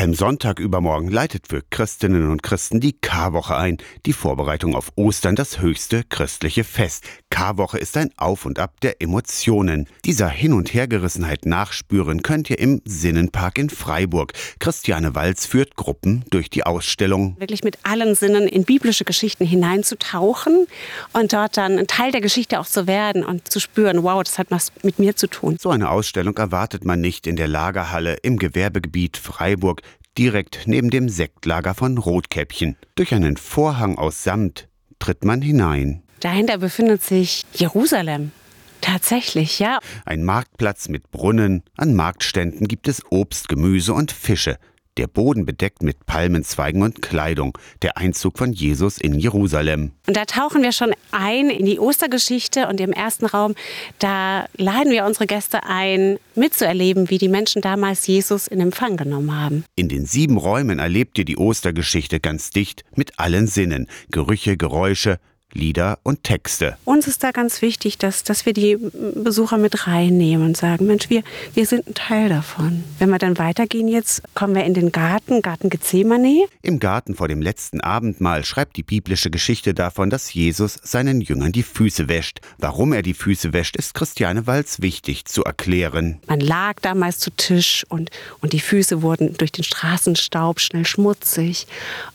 Palmsonntag übermorgen leitet für Christinnen und Christen die Karwoche ein, die Vorbereitung auf Ostern, das höchste christliche Fest. Karwoche ist ein Auf und Ab der Emotionen. Dieser Hin- und Hergerissenheit nachspüren könnt ihr im Sinnenpark in Freiburg. Christiane Walz führt Gruppen durch die Ausstellung. Wirklich mit allen Sinnen in biblische Geschichten hineinzutauchen und dort dann ein Teil der Geschichte auch zu werden und zu spüren, wow, das hat was mit mir zu tun. So eine Ausstellung erwartet man nicht in der Lagerhalle im Gewerbegebiet Freiburg, direkt neben dem Sektlager von Rotkäppchen. Durch einen Vorhang aus Samt tritt man hinein. Dahinter befindet sich Jerusalem. Tatsächlich, ja. Ein Marktplatz mit Brunnen, an Marktständen gibt es Obst, Gemüse und Fische der Boden bedeckt mit Palmenzweigen und Kleidung, der Einzug von Jesus in Jerusalem. Und da tauchen wir schon ein in die Ostergeschichte und im ersten Raum, da laden wir unsere Gäste ein, mitzuerleben, wie die Menschen damals Jesus in Empfang genommen haben. In den sieben Räumen erlebt ihr die Ostergeschichte ganz dicht mit allen Sinnen, Gerüche, Geräusche, Lieder und Texte. Uns ist da ganz wichtig, dass, dass wir die Besucher mit reinnehmen und sagen, Mensch, wir, wir sind ein Teil davon. Wenn wir dann weitergehen jetzt, kommen wir in den Garten, Garten Gethsemane. Im Garten vor dem letzten Abendmahl schreibt die biblische Geschichte davon, dass Jesus seinen Jüngern die Füße wäscht. Warum er die Füße wäscht, ist Christiane Walz wichtig zu erklären. Man lag damals zu Tisch und, und die Füße wurden durch den Straßenstaub schnell schmutzig.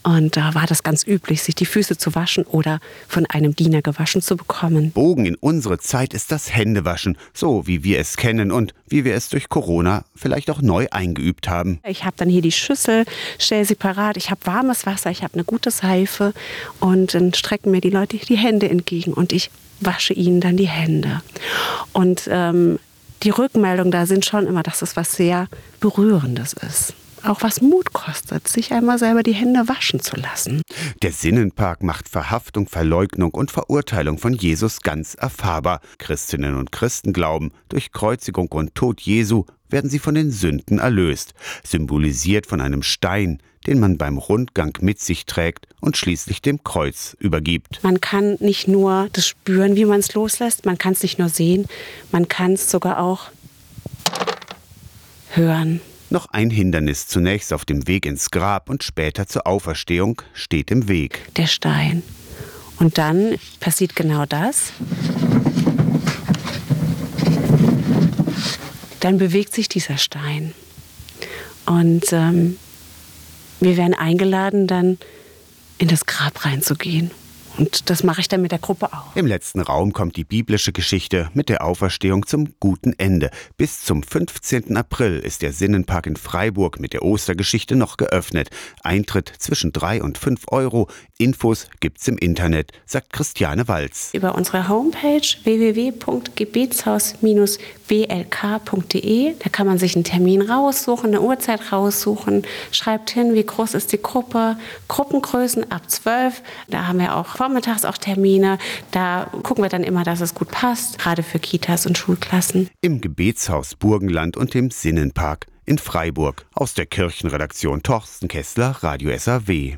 Und da war das ganz üblich, sich die Füße zu waschen oder von einem Diener gewaschen zu bekommen. Bogen in unsere Zeit ist das Händewaschen, so wie wir es kennen und wie wir es durch Corona vielleicht auch neu eingeübt haben. Ich habe dann hier die Schüssel, stelle sie parat, ich habe warmes Wasser, ich habe eine gute Seife und dann strecken mir die Leute die Hände entgegen und ich wasche ihnen dann die Hände. Und ähm, die Rückmeldungen da sind schon immer, dass es was sehr Berührendes ist auch was Mut kostet, sich einmal selber die Hände waschen zu lassen. Der Sinnenpark macht Verhaftung, Verleugnung und Verurteilung von Jesus ganz erfahrbar. Christinnen und Christen glauben, durch Kreuzigung und Tod Jesu werden sie von den Sünden erlöst, symbolisiert von einem Stein, den man beim Rundgang mit sich trägt und schließlich dem Kreuz übergibt. Man kann nicht nur das spüren, wie man es loslässt, man kann es nicht nur sehen, man kann es sogar auch hören. Noch ein Hindernis zunächst auf dem Weg ins Grab und später zur Auferstehung steht im Weg. Der Stein. Und dann passiert genau das. Dann bewegt sich dieser Stein. Und ähm, wir werden eingeladen, dann in das Grab reinzugehen. Und das mache ich dann mit der Gruppe auch. Im letzten Raum kommt die biblische Geschichte mit der Auferstehung zum guten Ende. Bis zum 15. April ist der Sinnenpark in Freiburg mit der Ostergeschichte noch geöffnet. Eintritt zwischen 3 und 5 Euro. Infos gibt's im Internet, sagt Christiane Walz. Über unsere Homepage www.gebetshaus-blk.de. Da kann man sich einen Termin raussuchen, eine Uhrzeit raussuchen, schreibt hin, wie groß ist die Gruppe, Gruppengrößen ab 12. Da haben wir auch vormittags auch Termine. Da gucken wir dann immer, dass es gut passt, gerade für Kitas und Schulklassen. Im Gebetshaus Burgenland und im Sinnenpark in Freiburg. Aus der Kirchenredaktion Torsten Kessler, Radio SAW.